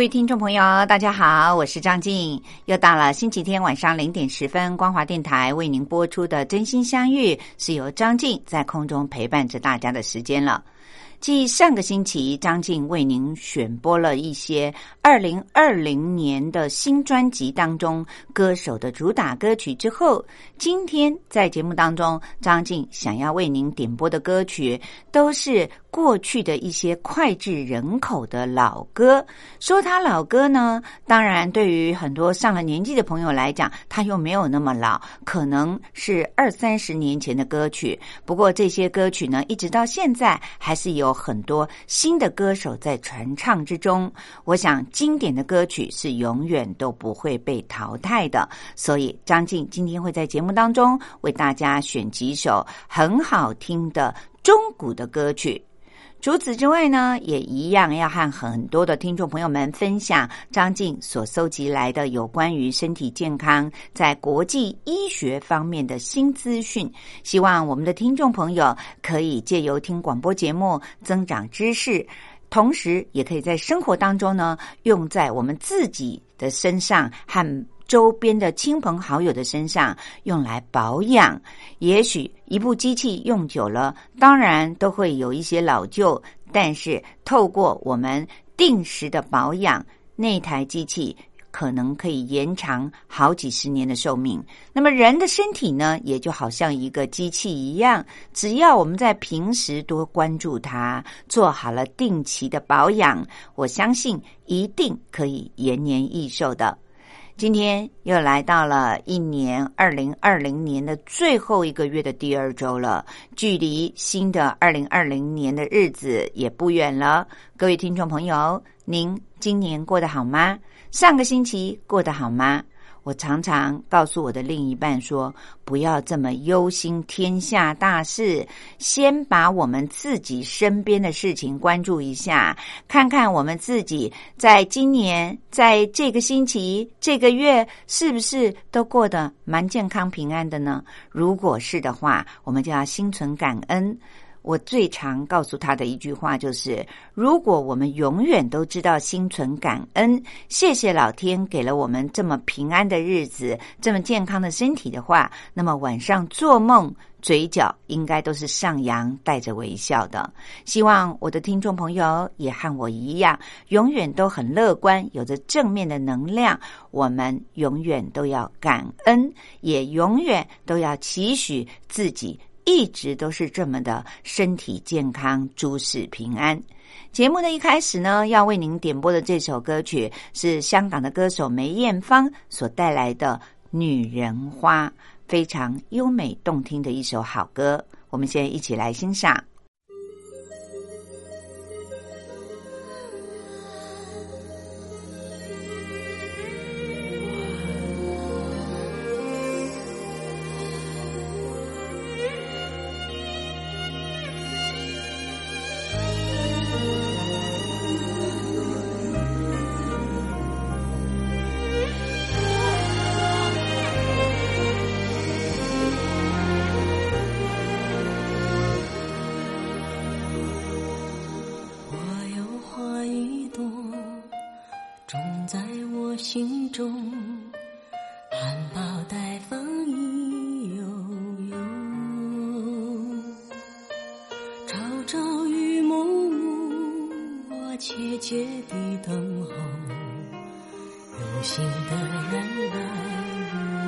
各位听众朋友，大家好，我是张静，又到了星期天晚上零点十分，光华电台为您播出的《真心相遇》，是由张静在空中陪伴着大家的时间了。继上个星期张静为您选播了一些二零二零年的新专辑当中歌手的主打歌曲之后，今天在节目当中，张静想要为您点播的歌曲都是过去的一些脍炙人口的老歌。说他老歌呢，当然对于很多上了年纪的朋友来讲，他又没有那么老，可能是二三十年前的歌曲。不过这些歌曲呢，一直到现在还是有。很多新的歌手在传唱之中，我想经典的歌曲是永远都不会被淘汰的。所以张静今天会在节目当中为大家选几首很好听的中古的歌曲。除此之外呢，也一样要和很多的听众朋友们分享张静所搜集来的有关于身体健康在国际医学方面的新资讯。希望我们的听众朋友可以借由听广播节目增长知识，同时也可以在生活当中呢用在我们自己的身上和。周边的亲朋好友的身上用来保养，也许一部机器用久了，当然都会有一些老旧，但是透过我们定时的保养，那台机器可能可以延长好几十年的寿命。那么人的身体呢，也就好像一个机器一样，只要我们在平时多关注它，做好了定期的保养，我相信一定可以延年益寿的。今天又来到了一年二零二零年的最后一个月的第二周了，距离新的二零二零年的日子也不远了。各位听众朋友，您今年过得好吗？上个星期过得好吗？我常常告诉我的另一半说：“不要这么忧心天下大事，先把我们自己身边的事情关注一下，看看我们自己在今年、在这个星期、这个月是不是都过得蛮健康平安的呢？如果是的话，我们就要心存感恩。”我最常告诉他的一句话就是：如果我们永远都知道心存感恩，谢谢老天给了我们这么平安的日子，这么健康的身体的话，那么晚上做梦嘴角应该都是上扬，带着微笑的。希望我的听众朋友也和我一样，永远都很乐观，有着正面的能量。我们永远都要感恩，也永远都要期许自己。一直都是这么的身体健康，诸事平安。节目的一开始呢，要为您点播的这首歌曲是香港的歌手梅艳芳所带来的《女人花》，非常优美动听的一首好歌。我们先一起来欣赏。接地等候有心的人来入梦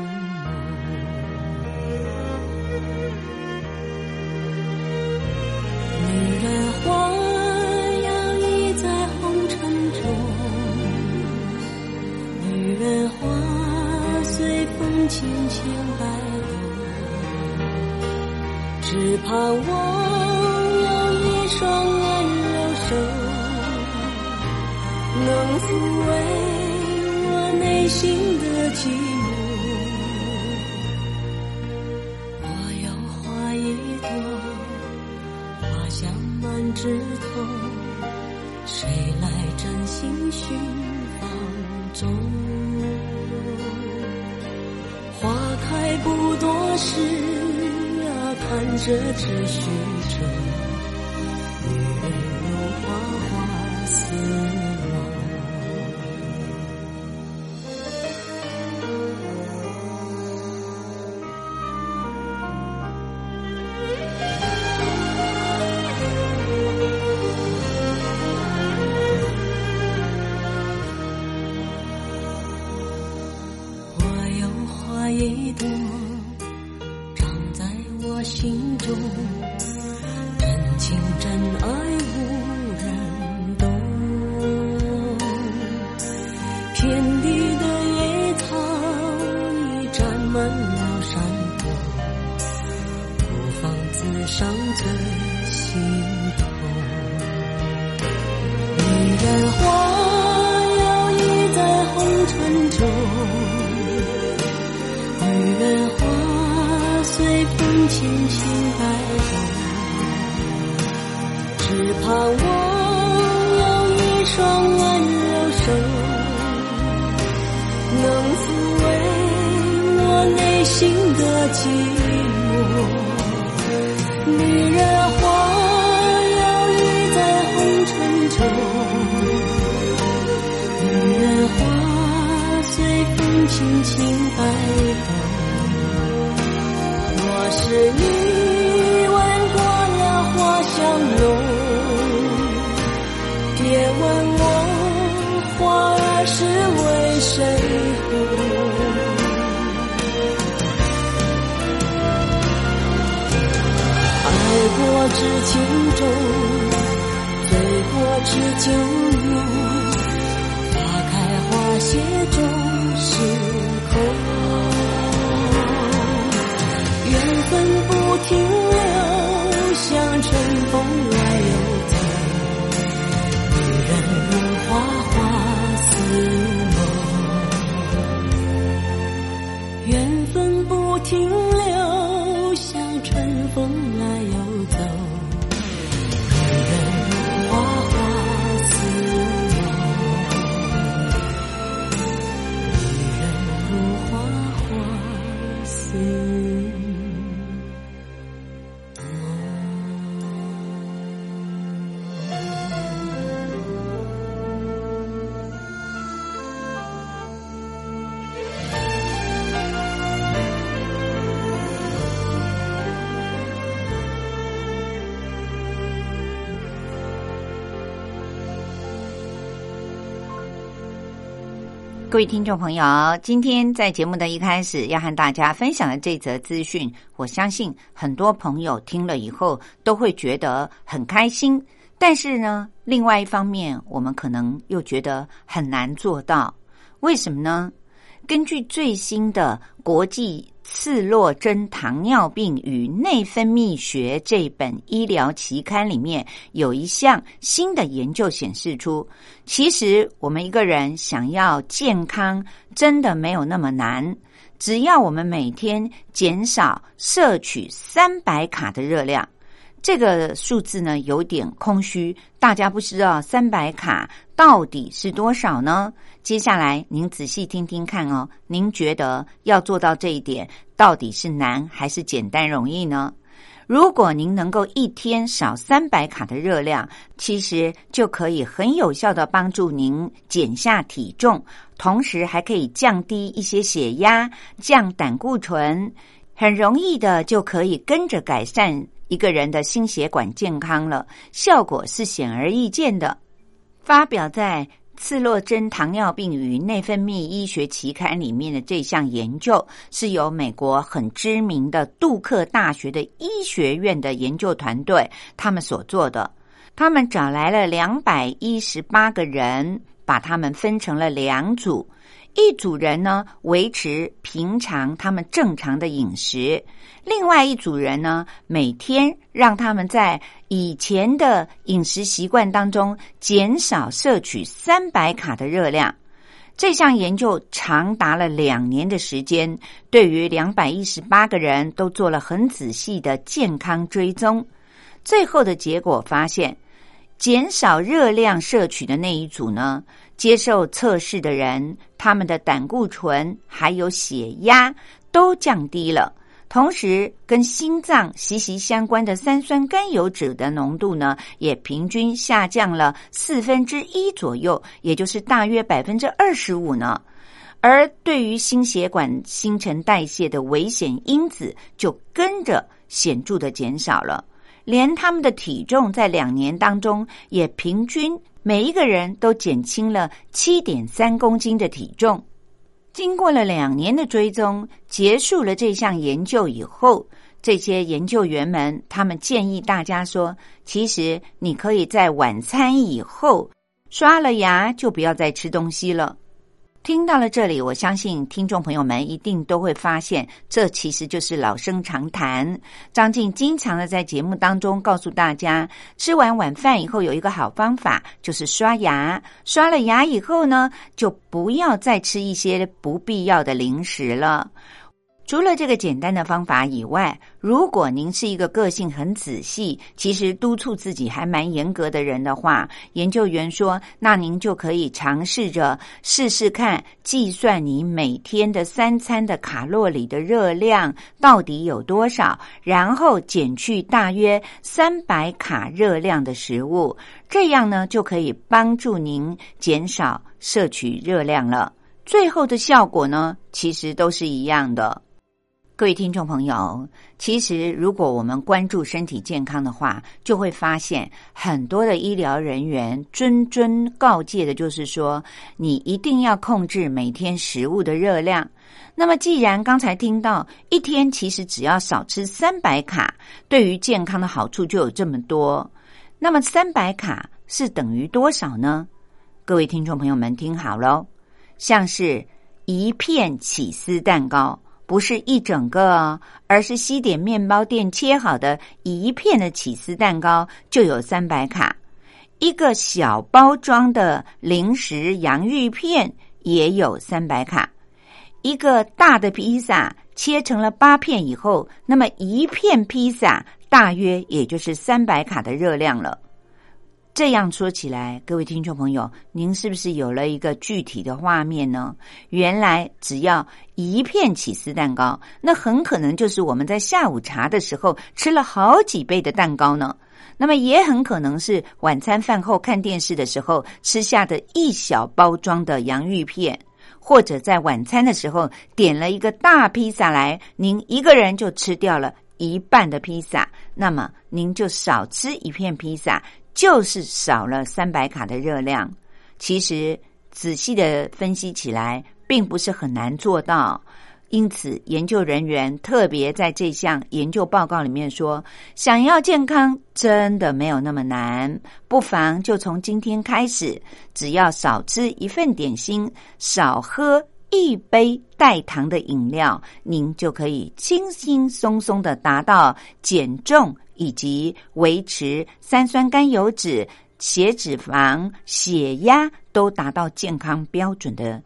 女人花摇曳在红尘中女人花随风轻轻摆动只盼望有一双能抚慰我内心的寂寞。我有花一朵，花香满枝头，谁来真心寻芳踪？花开不多时啊，看着只虚着。只盼望有一双温柔手，能抚慰我内心的寂寞。女人花摇曳在红尘中，女人花随风轻轻摆动。是情种，醉过知酒浓，花开花谢终是空。缘分不停各位听众朋友，今天在节目的一开始要和大家分享的这则资讯，我相信很多朋友听了以后都会觉得很开心。但是呢，另外一方面，我们可能又觉得很难做到。为什么呢？根据最新的国际次洛针糖尿病与内分泌学这本医疗期刊里面，有一项新的研究显示出，其实我们一个人想要健康，真的没有那么难。只要我们每天减少摄取三百卡的热量，这个数字呢有点空虚，大家不知道三百卡到底是多少呢？接下来您仔细听听看哦，您觉得要做到这一点，到底是难还是简单容易呢？如果您能够一天少三百卡的热量，其实就可以很有效的帮助您减下体重，同时还可以降低一些血压、降胆固醇，很容易的就可以跟着改善一个人的心血管健康了，效果是显而易见的。发表在《次洛针糖尿病与内分泌医学期刊》里面的这项研究，是由美国很知名的杜克大学的医学院的研究团队他们所做的。他们找来了两百一十八个人，把他们分成了两组，一组人呢维持平常他们正常的饮食，另外一组人呢每天让他们在以前的饮食习惯当中减少摄取三百卡的热量。这项研究长达了两年的时间，对于两百一十八个人都做了很仔细的健康追踪。最后的结果发现，减少热量摄取的那一组呢，接受测试的人，他们的胆固醇还有血压都降低了。同时，跟心脏息息相关的三酸甘油酯的浓度呢，也平均下降了四分之一左右，也就是大约百分之二十五呢。而对于心血管新陈代谢的危险因子，就跟着显著的减少了。连他们的体重在两年当中，也平均每一个人都减轻了七点三公斤的体重。经过了两年的追踪，结束了这项研究以后，这些研究员们他们建议大家说，其实你可以在晚餐以后刷了牙，就不要再吃东西了。听到了这里，我相信听众朋友们一定都会发现，这其实就是老生常谈。张静经常的在节目当中告诉大家，吃完晚饭以后有一个好方法，就是刷牙。刷了牙以后呢，就不要再吃一些不必要的零食了。除了这个简单的方法以外，如果您是一个个性很仔细，其实督促自己还蛮严格的人的话，研究员说，那您就可以尝试着试试看，计算你每天的三餐的卡路里的热量到底有多少，然后减去大约三百卡热量的食物，这样呢就可以帮助您减少摄取热量了。最后的效果呢，其实都是一样的。各位听众朋友，其实如果我们关注身体健康的话，就会发现很多的医疗人员谆谆告诫的，就是说你一定要控制每天食物的热量。那么，既然刚才听到一天其实只要少吃三百卡，对于健康的好处就有这么多，那么三百卡是等于多少呢？各位听众朋友们，听好喽，像是一片起司蛋糕。不是一整个，哦而是西点面包店切好的一片的起司蛋糕就有三百卡，一个小包装的零食洋芋片也有三百卡，一个大的披萨切成了八片以后，那么一片披萨大约也就是三百卡的热量了。这样说起来，各位听众朋友，您是不是有了一个具体的画面呢？原来只要一片起司蛋糕，那很可能就是我们在下午茶的时候吃了好几倍的蛋糕呢。那么也很可能是晚餐饭后看电视的时候吃下的一小包装的洋芋片，或者在晚餐的时候点了一个大披萨来，您一个人就吃掉了一半的披萨，那么您就少吃一片披萨。就是少了三百卡的热量，其实仔细的分析起来，并不是很难做到。因此，研究人员特别在这项研究报告里面说，想要健康真的没有那么难，不妨就从今天开始，只要少吃一份点心，少喝一杯带糖的饮料，您就可以轻轻松松的达到减重。以及维持三酸甘油脂、血脂肪、血压都达到健康标准的，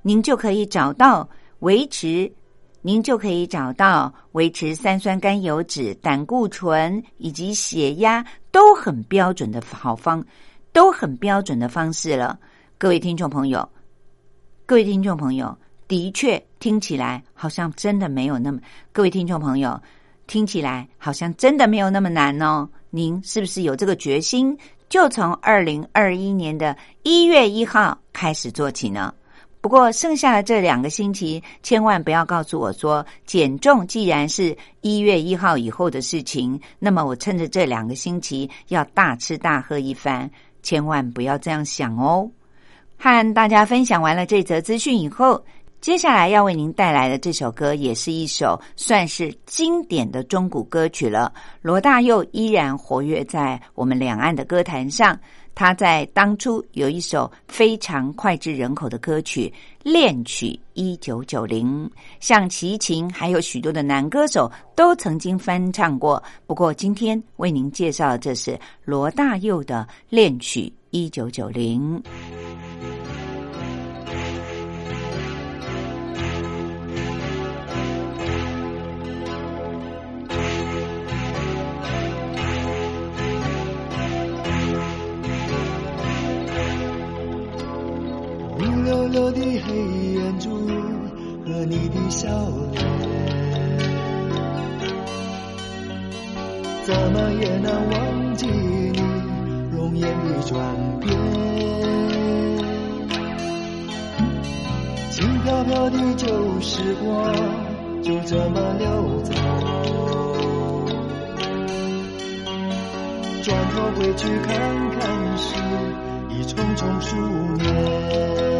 您就可以找到维持，您就可以找到维持三酸甘油脂、胆固醇以及血压都很标准的好方，都很标准的方式了。各位听众朋友，各位听众朋友，的确听起来好像真的没有那么，各位听众朋友。听起来好像真的没有那么难哦。您是不是有这个决心，就从二零二一年的一月一号开始做起呢？不过剩下的这两个星期，千万不要告诉我说减重既然是一月一号以后的事情，那么我趁着这两个星期要大吃大喝一番，千万不要这样想哦。和大家分享完了这则资讯以后。接下来要为您带来的这首歌，也是一首算是经典的中古歌曲了。罗大佑依然活跃在我们两岸的歌坛上，他在当初有一首非常脍炙人口的歌曲《恋曲一九九零》，像齐秦还有许多的男歌手都曾经翻唱过。不过今天为您介绍的这是罗大佑的《恋曲一九九零》。乌溜溜的黑眼珠和你的笑脸，怎么也难忘记你容颜的转变。轻飘飘的旧时光就这么溜走，转头回去看看时，已匆匆数年。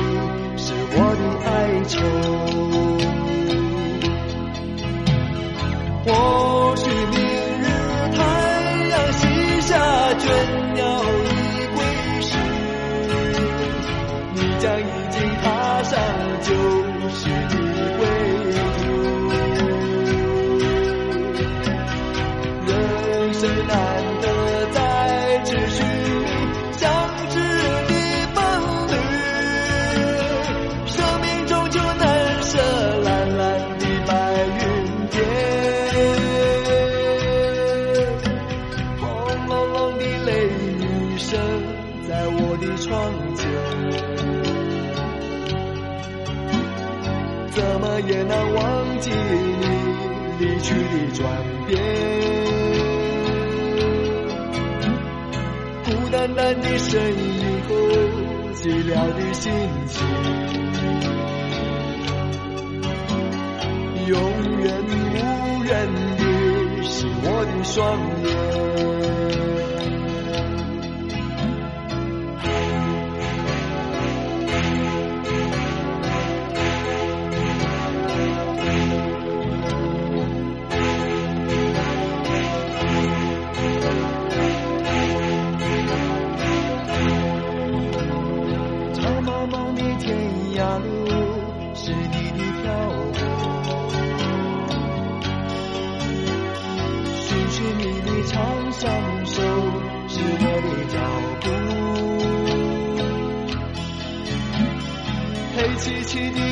我的哀愁。或许明日太阳西下，倦鸟已归时，你将已经踏上旧去的转变。孤单单的身影和，寂寥的心情，永远无人的是我的双眼。黑漆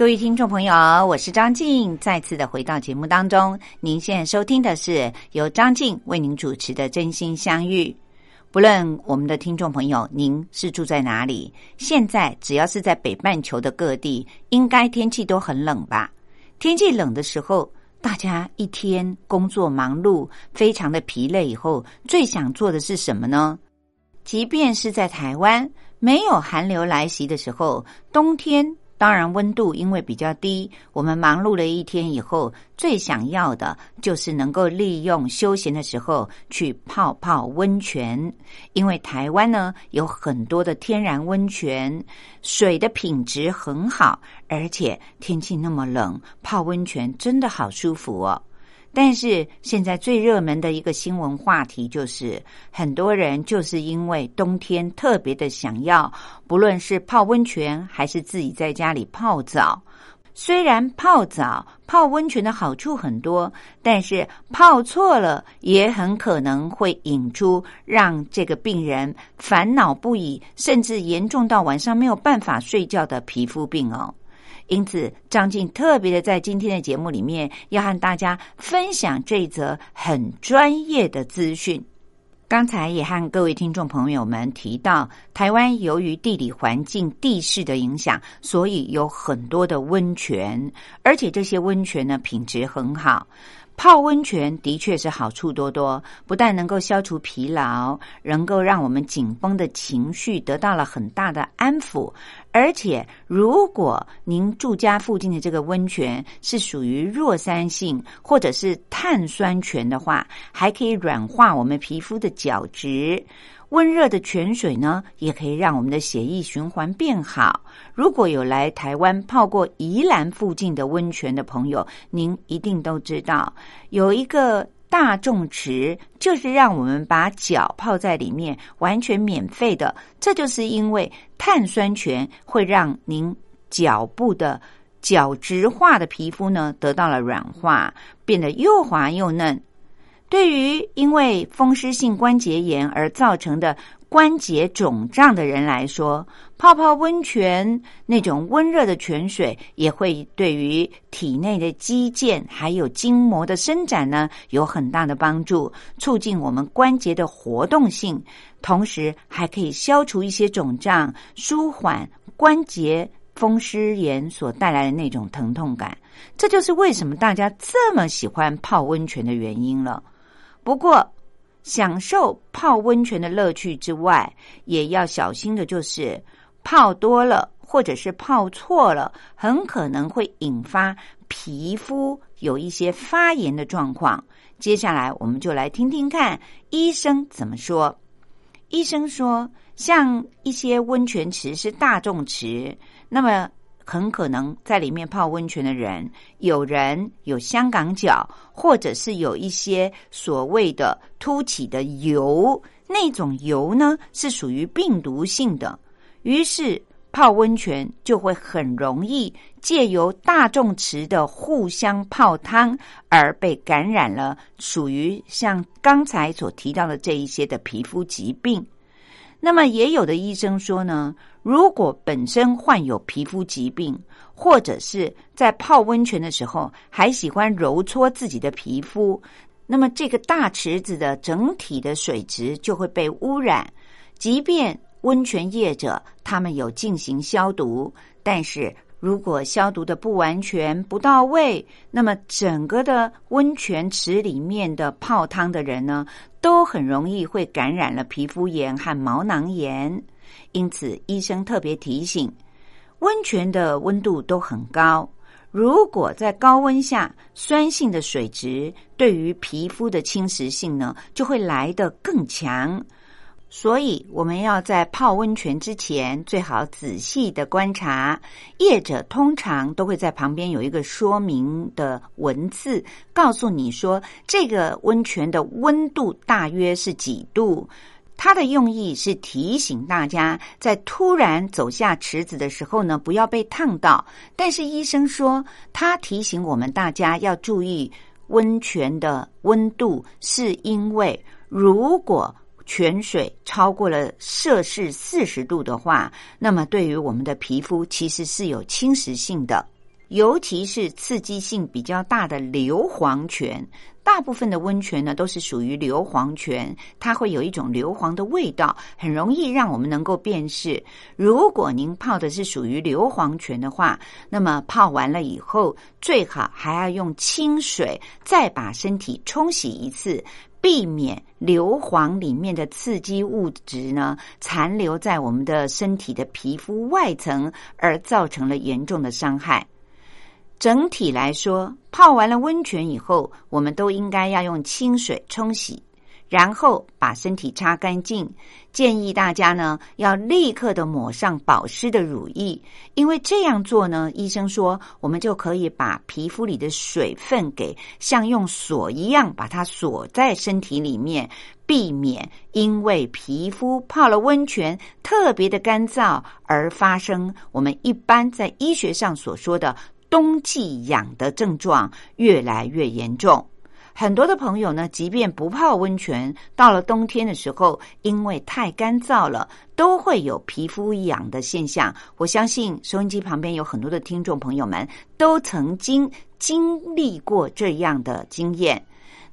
各位听众朋友，我是张静，再次的回到节目当中。您现在收听的是由张静为您主持的《真心相遇》。不论我们的听众朋友您是住在哪里，现在只要是在北半球的各地，应该天气都很冷吧？天气冷的时候，大家一天工作忙碌，非常的疲累，以后最想做的是什么呢？即便是在台湾没有寒流来袭的时候，冬天。当然，温度因为比较低，我们忙碌了一天以后，最想要的就是能够利用休闲的时候去泡泡温泉。因为台湾呢有很多的天然温泉，水的品质很好，而且天气那么冷，泡温泉真的好舒服哦。但是现在最热门的一个新闻话题就是，很多人就是因为冬天特别的想要，不论是泡温泉还是自己在家里泡澡。虽然泡澡、泡温泉的好处很多，但是泡错了也很可能会引出让这个病人烦恼不已，甚至严重到晚上没有办法睡觉的皮肤病哦。因此，张静特别的在今天的节目里面，要和大家分享这一则很专业的资讯。刚才也和各位听众朋友们提到，台湾由于地理环境、地势的影响，所以有很多的温泉，而且这些温泉呢品质很好。泡温泉的确是好处多多，不但能够消除疲劳，能够让我们紧绷的情绪得到了很大的安抚。而且，如果您住家附近的这个温泉是属于弱酸性或者是碳酸泉的话，还可以软化我们皮肤的角质。温热的泉水呢，也可以让我们的血液循环变好。如果有来台湾泡过宜兰附近的温泉的朋友，您一定都知道，有一个大众池，就是让我们把脚泡在里面，完全免费的。这就是因为碳酸泉会让您脚部的角质化的皮肤呢得到了软化，变得又滑又嫩。对于因为风湿性关节炎而造成的关节肿胀的人来说，泡泡温泉那种温热的泉水也会对于体内的肌腱还有筋膜的伸展呢有很大的帮助，促进我们关节的活动性，同时还可以消除一些肿胀，舒缓关节风湿炎所带来的那种疼痛感。这就是为什么大家这么喜欢泡温泉的原因了。不过，享受泡温泉的乐趣之外，也要小心的，就是泡多了或者是泡错了，很可能会引发皮肤有一些发炎的状况。接下来，我们就来听听看医生怎么说。医生说，像一些温泉池是大众池，那么。很可能在里面泡温泉的人，有人有香港脚，或者是有一些所谓的凸起的油，那种油呢是属于病毒性的，于是泡温泉就会很容易借由大众池的互相泡汤而被感染了，属于像刚才所提到的这一些的皮肤疾病。那么也有的医生说呢。如果本身患有皮肤疾病，或者是在泡温泉的时候还喜欢揉搓自己的皮肤，那么这个大池子的整体的水质就会被污染。即便温泉业者他们有进行消毒，但是如果消毒的不完全、不到位，那么整个的温泉池里面的泡汤的人呢，都很容易会感染了皮肤炎和毛囊炎。因此，医生特别提醒，温泉的温度都很高。如果在高温下，酸性的水质对于皮肤的侵蚀性呢，就会来得更强。所以，我们要在泡温泉之前，最好仔细的观察。业者通常都会在旁边有一个说明的文字，告诉你说，这个温泉的温度大约是几度。它的用意是提醒大家，在突然走下池子的时候呢，不要被烫到。但是医生说，他提醒我们大家要注意温泉的温度，是因为如果泉水超过了摄氏四十度的话，那么对于我们的皮肤其实是有侵蚀性的。尤其是刺激性比较大的硫磺泉。大部分的温泉呢，都是属于硫磺泉，它会有一种硫磺的味道，很容易让我们能够辨识。如果您泡的是属于硫磺泉的话，那么泡完了以后，最好还要用清水再把身体冲洗一次，避免硫磺里面的刺激物质呢残留在我们的身体的皮肤外层，而造成了严重的伤害。整体来说，泡完了温泉以后，我们都应该要用清水冲洗，然后把身体擦干净。建议大家呢，要立刻的抹上保湿的乳液，因为这样做呢，医生说我们就可以把皮肤里的水分给像用锁一样把它锁在身体里面，避免因为皮肤泡了温泉特别的干燥而发生我们一般在医学上所说的。冬季痒的症状越来越严重，很多的朋友呢，即便不泡温泉，到了冬天的时候，因为太干燥了，都会有皮肤痒的现象。我相信收音机旁边有很多的听众朋友们都曾经经历过这样的经验。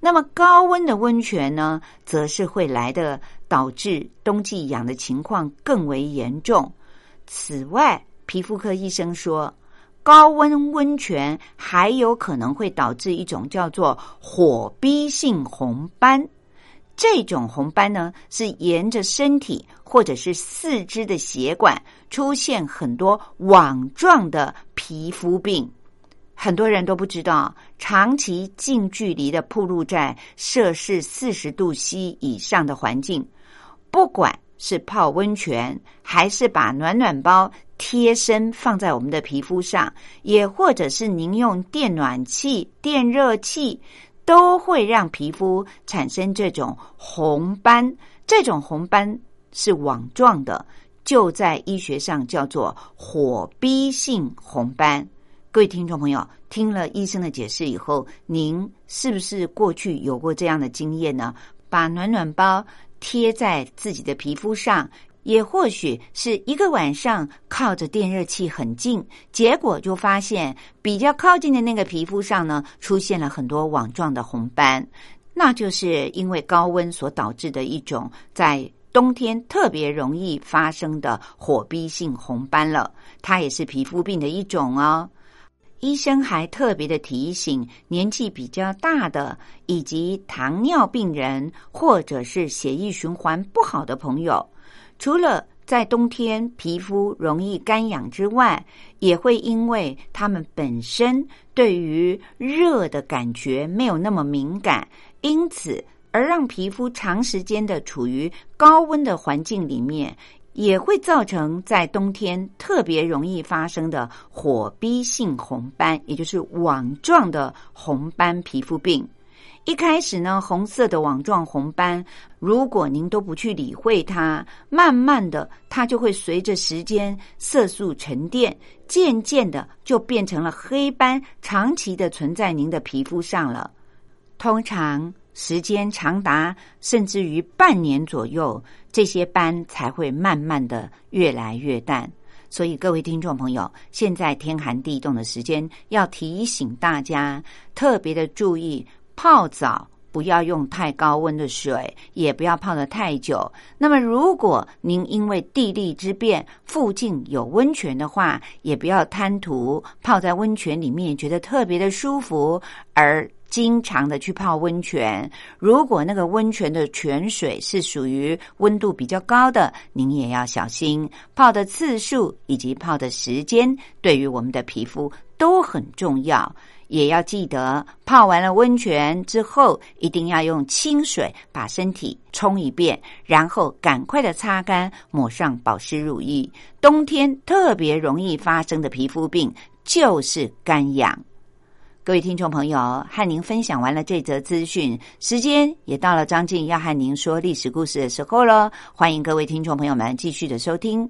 那么高温的温泉呢，则是会来的导致冬季痒的情况更为严重。此外，皮肤科医生说。高温温泉还有可能会导致一种叫做火逼性红斑，这种红斑呢是沿着身体或者是四肢的血管出现很多网状的皮肤病。很多人都不知道，长期近距离的暴露在摄氏四十度 C 以上的环境，不管是泡温泉还是把暖暖包。贴身放在我们的皮肤上，也或者是您用电暖气、电热器，都会让皮肤产生这种红斑。这种红斑是网状的，就在医学上叫做火逼性红斑。各位听众朋友，听了医生的解释以后，您是不是过去有过这样的经验呢？把暖暖包贴在自己的皮肤上。也或许是一个晚上靠着电热器很近，结果就发现比较靠近的那个皮肤上呢，出现了很多网状的红斑，那就是因为高温所导致的一种在冬天特别容易发生的火逼性红斑了。它也是皮肤病的一种哦。医生还特别的提醒，年纪比较大的以及糖尿病人或者是血液循环不好的朋友。除了在冬天皮肤容易干痒之外，也会因为他们本身对于热的感觉没有那么敏感，因此而让皮肤长时间的处于高温的环境里面，也会造成在冬天特别容易发生的火逼性红斑，也就是网状的红斑皮肤病。一开始呢，红色的网状红斑，如果您都不去理会它，慢慢的，它就会随着时间色素沉淀，渐渐的就变成了黑斑，长期的存在您的皮肤上了。通常时间长达甚至于半年左右，这些斑才会慢慢的越来越淡。所以各位听众朋友，现在天寒地冻的时间，要提醒大家特别的注意。泡澡不要用太高温的水，也不要泡得太久。那么，如果您因为地利之便附近有温泉的话，也不要贪图泡在温泉里面觉得特别的舒服而经常的去泡温泉。如果那个温泉的泉水是属于温度比较高的，您也要小心泡的次数以及泡的时间，对于我们的皮肤都很重要。也要记得，泡完了温泉之后，一定要用清水把身体冲一遍，然后赶快的擦干，抹上保湿乳液。冬天特别容易发生的皮肤病就是干痒。各位听众朋友，和您分享完了这则资讯，时间也到了张静要和您说历史故事的时候了。欢迎各位听众朋友们继续的收听。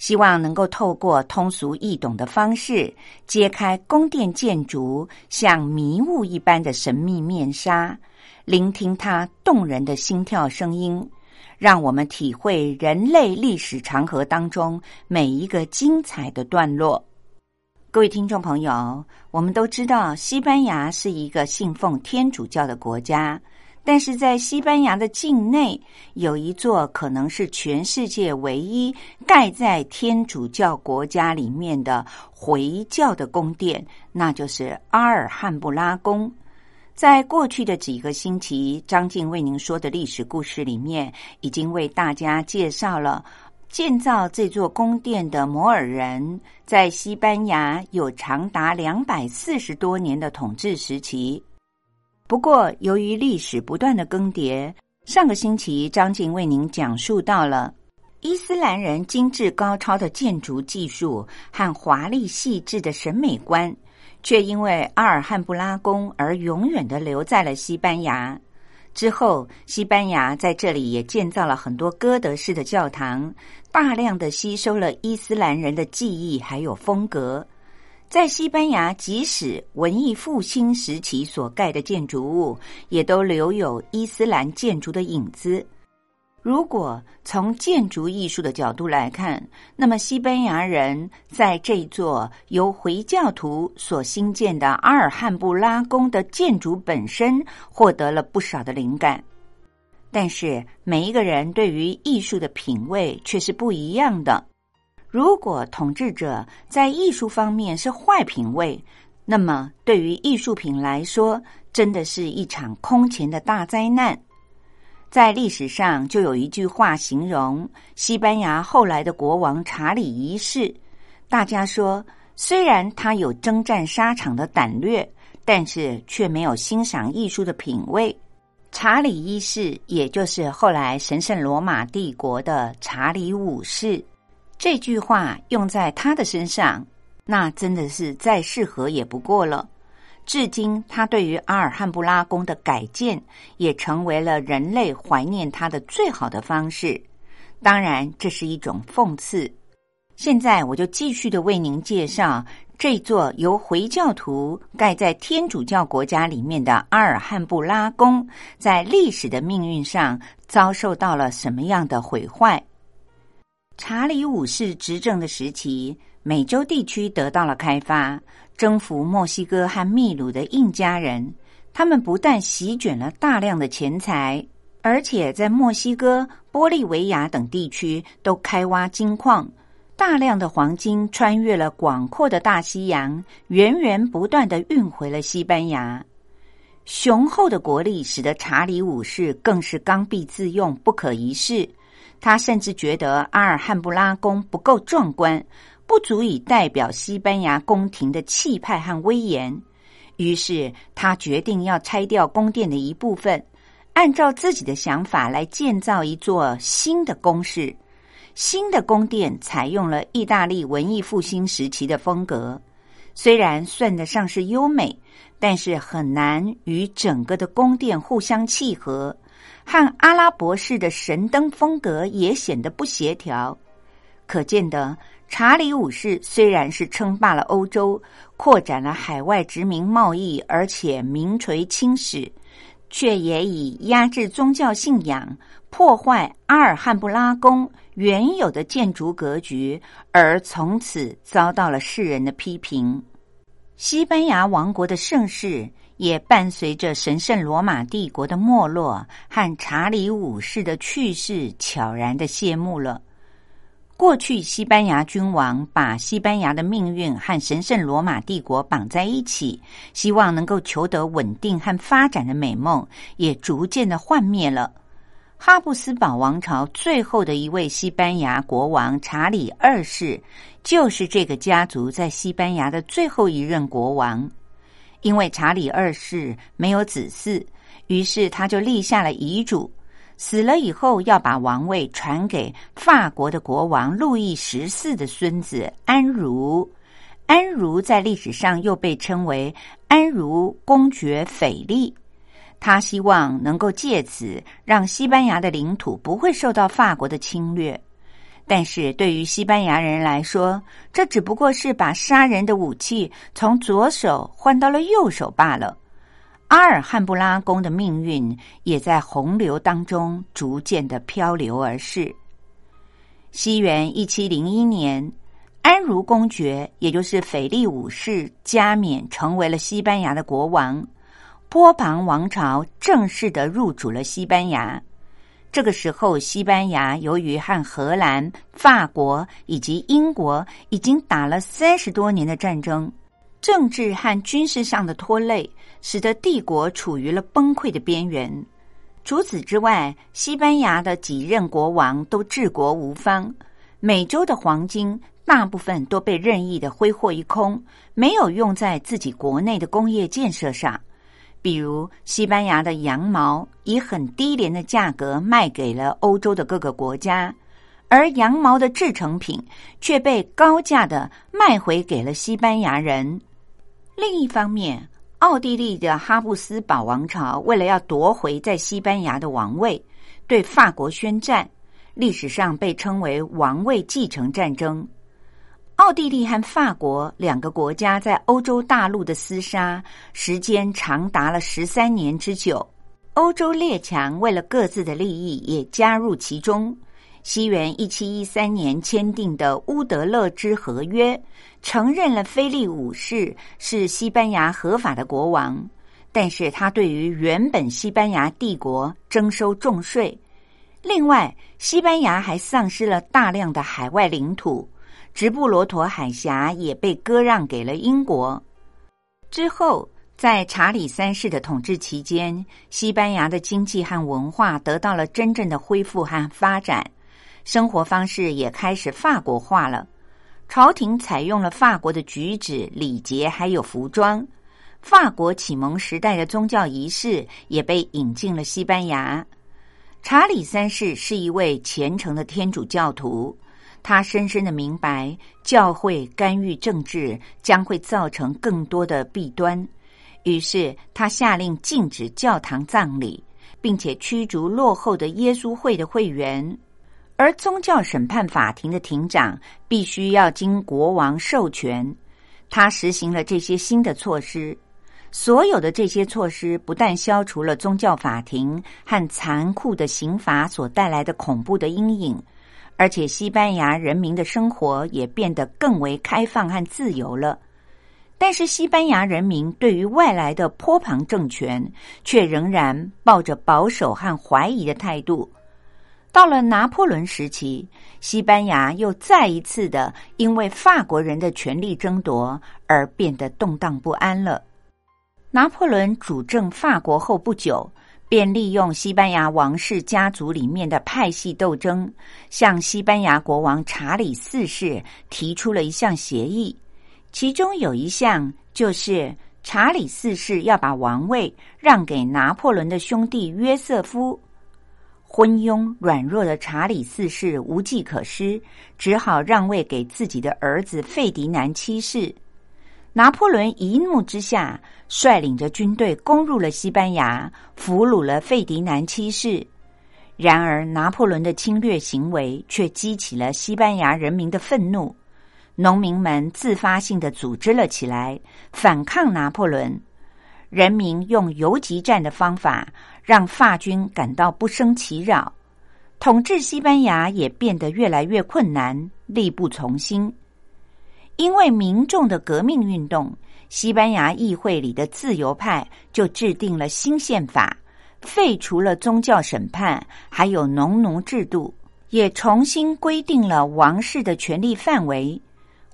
希望能够透过通俗易懂的方式，揭开宫殿建筑像迷雾一般的神秘面纱，聆听它动人的心跳声音，让我们体会人类历史长河当中每一个精彩的段落。各位听众朋友，我们都知道，西班牙是一个信奉天主教的国家，但是在西班牙的境内，有一座可能是全世界唯一盖在天主教国家里面的回教的宫殿，那就是阿尔汉布拉宫。在过去的几个星期，张静为您说的历史故事里面，已经为大家介绍了建造这座宫殿的摩尔人，在西班牙有长达两百四十多年的统治时期。不过，由于历史不断的更迭，上个星期张静为您讲述到了伊斯兰人精致高超的建筑技术和华丽细致的审美观，却因为阿尔汉布拉宫而永远的留在了西班牙。之后，西班牙在这里也建造了很多哥德式的教堂，大量的吸收了伊斯兰人的技艺还有风格。在西班牙，即使文艺复兴时期所盖的建筑物，也都留有伊斯兰建筑的影子。如果从建筑艺术的角度来看，那么西班牙人在这座由回教徒所兴建的阿尔汉布拉宫的建筑本身，获得了不少的灵感。但是，每一个人对于艺术的品味却是不一样的。如果统治者在艺术方面是坏品味，那么对于艺术品来说，真的是一场空前的大灾难。在历史上就有一句话形容西班牙后来的国王查理一世，大家说，虽然他有征战沙场的胆略，但是却没有欣赏艺术的品味。查理一世，也就是后来神圣罗马帝国的查理五世。这句话用在他的身上，那真的是再适合也不过了。至今，他对于阿尔汉布拉宫的改建，也成为了人类怀念他的最好的方式。当然，这是一种讽刺。现在，我就继续的为您介绍这座由回教徒盖在天主教国家里面的阿尔汉布拉宫，在历史的命运上遭受到了什么样的毁坏。查理五世执政的时期，美洲地区得到了开发，征服墨西哥和秘鲁的印加人，他们不但席卷了大量的钱财，而且在墨西哥、玻利维亚等地区都开挖金矿，大量的黄金穿越了广阔的大西洋，源源不断的运回了西班牙。雄厚的国力使得查理五世更是刚愎自用，不可一世。他甚至觉得阿尔汉布拉宫不够壮观，不足以代表西班牙宫廷的气派和威严。于是他决定要拆掉宫殿的一部分，按照自己的想法来建造一座新的宫室。新的宫殿采用了意大利文艺复兴时期的风格，虽然算得上是优美，但是很难与整个的宫殿互相契合。和阿拉伯式的神灯风格也显得不协调，可见的查理五世虽然是称霸了欧洲，扩展了海外殖民贸易，而且名垂青史，却也以压制宗教信仰、破坏阿尔汉布拉宫原有的建筑格局，而从此遭到了世人的批评。西班牙王国的盛世。也伴随着神圣罗马帝国的没落和查理五世的去世悄然的谢幕了。过去，西班牙君王把西班牙的命运和神圣罗马帝国绑在一起，希望能够求得稳定和发展的美梦，也逐渐的幻灭了。哈布斯堡王朝最后的一位西班牙国王查理二世，就是这个家族在西班牙的最后一任国王。因为查理二世没有子嗣，于是他就立下了遗嘱，死了以后要把王位传给法国的国王路易十四的孙子安茹。安茹在历史上又被称为安茹公爵斐利，他希望能够借此让西班牙的领土不会受到法国的侵略。但是对于西班牙人来说，这只不过是把杀人的武器从左手换到了右手罢了。阿尔汉布拉宫的命运也在洪流当中逐渐的漂流而逝。西元一七零一年，安茹公爵，也就是腓力五世加冕，成为了西班牙的国王。波旁王朝正式的入主了西班牙。这个时候，西班牙由于和荷兰、法国以及英国已经打了三十多年的战争，政治和军事上的拖累，使得帝国处于了崩溃的边缘。除此之外，西班牙的几任国王都治国无方，美洲的黄金大部分都被任意的挥霍一空，没有用在自己国内的工业建设上。比如，西班牙的羊毛以很低廉的价格卖给了欧洲的各个国家，而羊毛的制成品却被高价的卖回给了西班牙人。另一方面，奥地利的哈布斯堡王朝为了要夺回在西班牙的王位，对法国宣战，历史上被称为王位继承战争。奥地利和法国两个国家在欧洲大陆的厮杀时间长达了十三年之久，欧洲列强为了各自的利益也加入其中。西元一七一三年签订的乌德勒支合约，承认了菲利五世是西班牙合法的国王，但是他对于原本西班牙帝国征收重税。另外，西班牙还丧失了大量的海外领土。直布罗陀海峡也被割让给了英国。之后，在查理三世的统治期间，西班牙的经济和文化得到了真正的恢复和发展，生活方式也开始法国化了。朝廷采用了法国的举止、礼节，还有服装。法国启蒙时代的宗教仪式也被引进了西班牙。查理三世是一位虔诚的天主教徒。他深深的明白，教会干预政治将会造成更多的弊端，于是他下令禁止教堂葬礼，并且驱逐落后的耶稣会的会员。而宗教审判法庭的庭长必须要经国王授权。他实行了这些新的措施，所有的这些措施不但消除了宗教法庭和残酷的刑罚所带来的恐怖的阴影。而且，西班牙人民的生活也变得更为开放和自由了。但是，西班牙人民对于外来的波旁政权却仍然抱着保守和怀疑的态度。到了拿破仑时期，西班牙又再一次的因为法国人的权力争夺而变得动荡不安了。拿破仑主政法国后不久。便利用西班牙王室家族里面的派系斗争，向西班牙国王查理四世提出了一项协议。其中有一项就是查理四世要把王位让给拿破仑的兄弟约瑟夫。昏庸软弱的查理四世无计可施，只好让位给自己的儿子费迪南七世。拿破仑一怒之下，率领着军队攻入了西班牙，俘虏了费迪南七世。然而，拿破仑的侵略行为却激起了西班牙人民的愤怒，农民们自发性的组织了起来，反抗拿破仑。人民用游击战的方法，让法军感到不胜其扰，统治西班牙也变得越来越困难，力不从心。因为民众的革命运动，西班牙议会里的自由派就制定了新宪法，废除了宗教审判，还有农奴制度，也重新规定了王室的权力范围。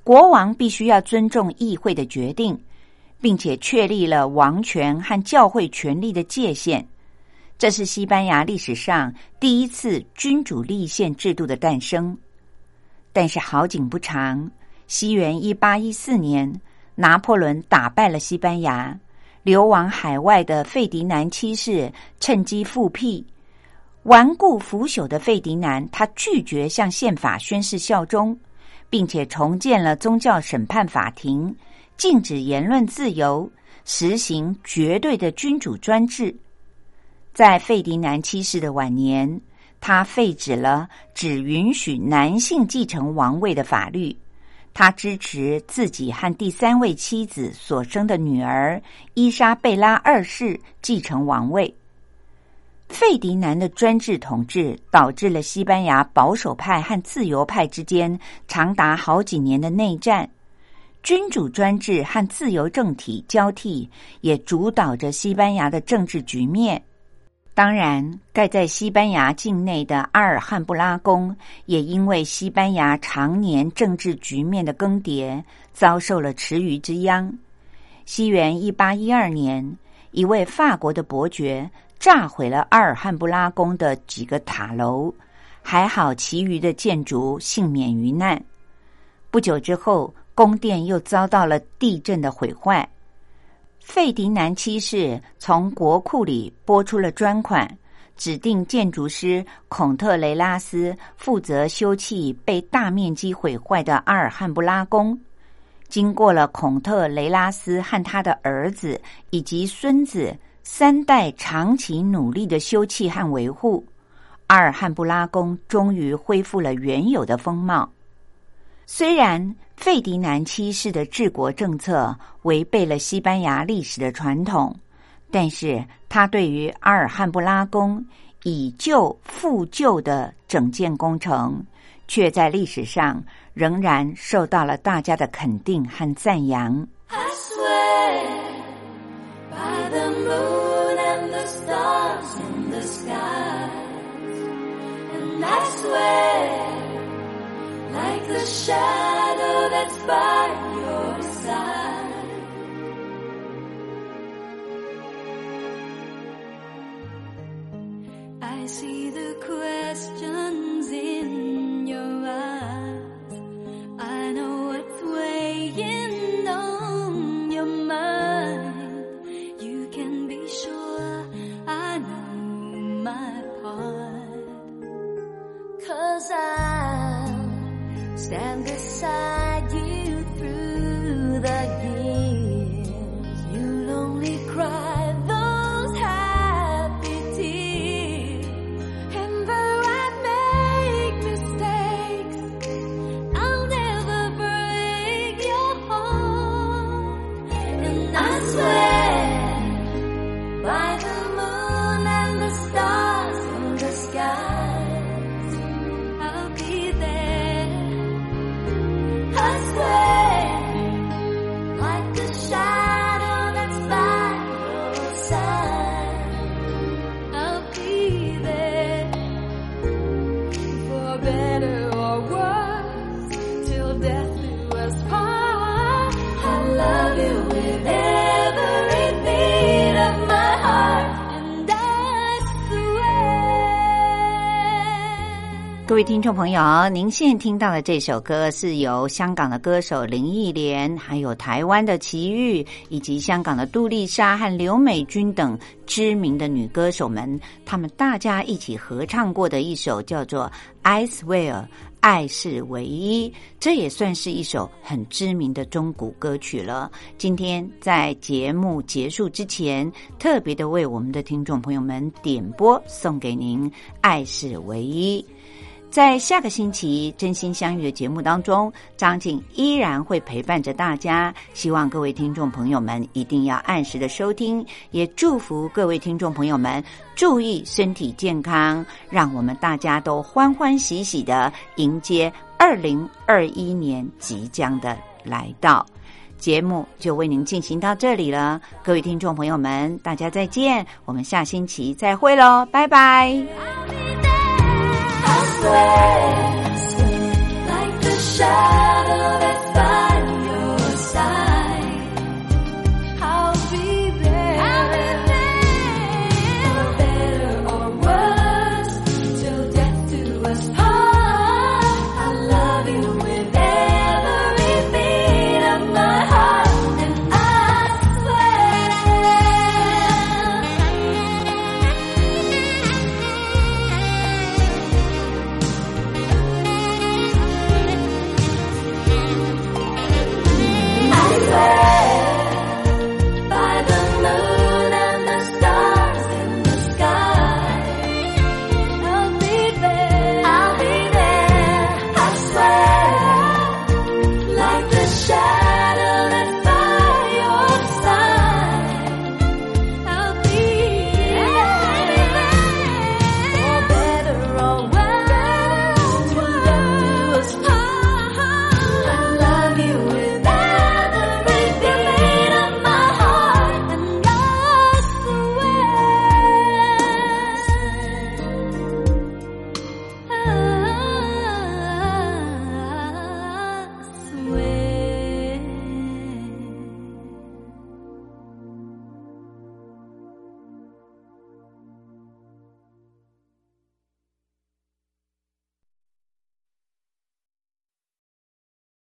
国王必须要尊重议会的决定，并且确立了王权和教会权力的界限。这是西班牙历史上第一次君主立宪制度的诞生。但是好景不长。西元一八一四年，拿破仑打败了西班牙，流亡海外的费迪南七世趁机复辟。顽固腐朽的费迪南，他拒绝向宪法宣誓效忠，并且重建了宗教审判法庭，禁止言论自由，实行绝对的君主专制。在费迪南七世的晚年，他废止了只允许男性继承王位的法律。他支持自己和第三位妻子所生的女儿伊莎贝拉二世继承王位。费迪南的专制统治导致了西班牙保守派和自由派之间长达好几年的内战。君主专制和自由政体交替，也主导着西班牙的政治局面。当然，盖在西班牙境内的阿尔汉布拉宫，也因为西班牙常年政治局面的更迭，遭受了池鱼之殃。西元一八一二年，一位法国的伯爵炸毁了阿尔汉布拉宫的几个塔楼，还好其余的建筑幸免于难。不久之后，宫殿又遭到了地震的毁坏。费迪南七世从国库里拨出了专款，指定建筑师孔特雷拉斯负责修葺被大面积毁坏的阿尔汉布拉宫。经过了孔特雷拉斯和他的儿子以及孙子三代长期努力的修葺和维护，阿尔汉布拉宫终于恢复了原有的风貌。虽然费迪南七世的治国政策违背了西班牙历史的传统，但是他对于阿尔汉布拉宫以旧复旧的整建工程，却在历史上。仍然受到了大家的肯定和赞扬。I swear like the shadow that's by your side. I see the questions in your eyes. I know what's weighing on your mind. You can be sure I know my part. Cause I'll stand beside you 听众朋友，您现在听到的这首歌是由香港的歌手林忆莲，还有台湾的齐豫，以及香港的杜丽莎和刘美君等知名的女歌手们，她们大家一起合唱过的一首叫做《I Swear》。爱是唯一，这也算是一首很知名的中古歌曲了。今天在节目结束之前，特别的为我们的听众朋友们点播，送给您《爱是唯一》。在下个星期《真心相遇》的节目当中，张静依然会陪伴着大家。希望各位听众朋友们一定要按时的收听，也祝福各位听众朋友们注意身体健康，让我们大家都欢欢喜喜的迎接二零二一年即将的来到。节目就为您进行到这里了，各位听众朋友们，大家再见，我们下星期再会喽，拜拜。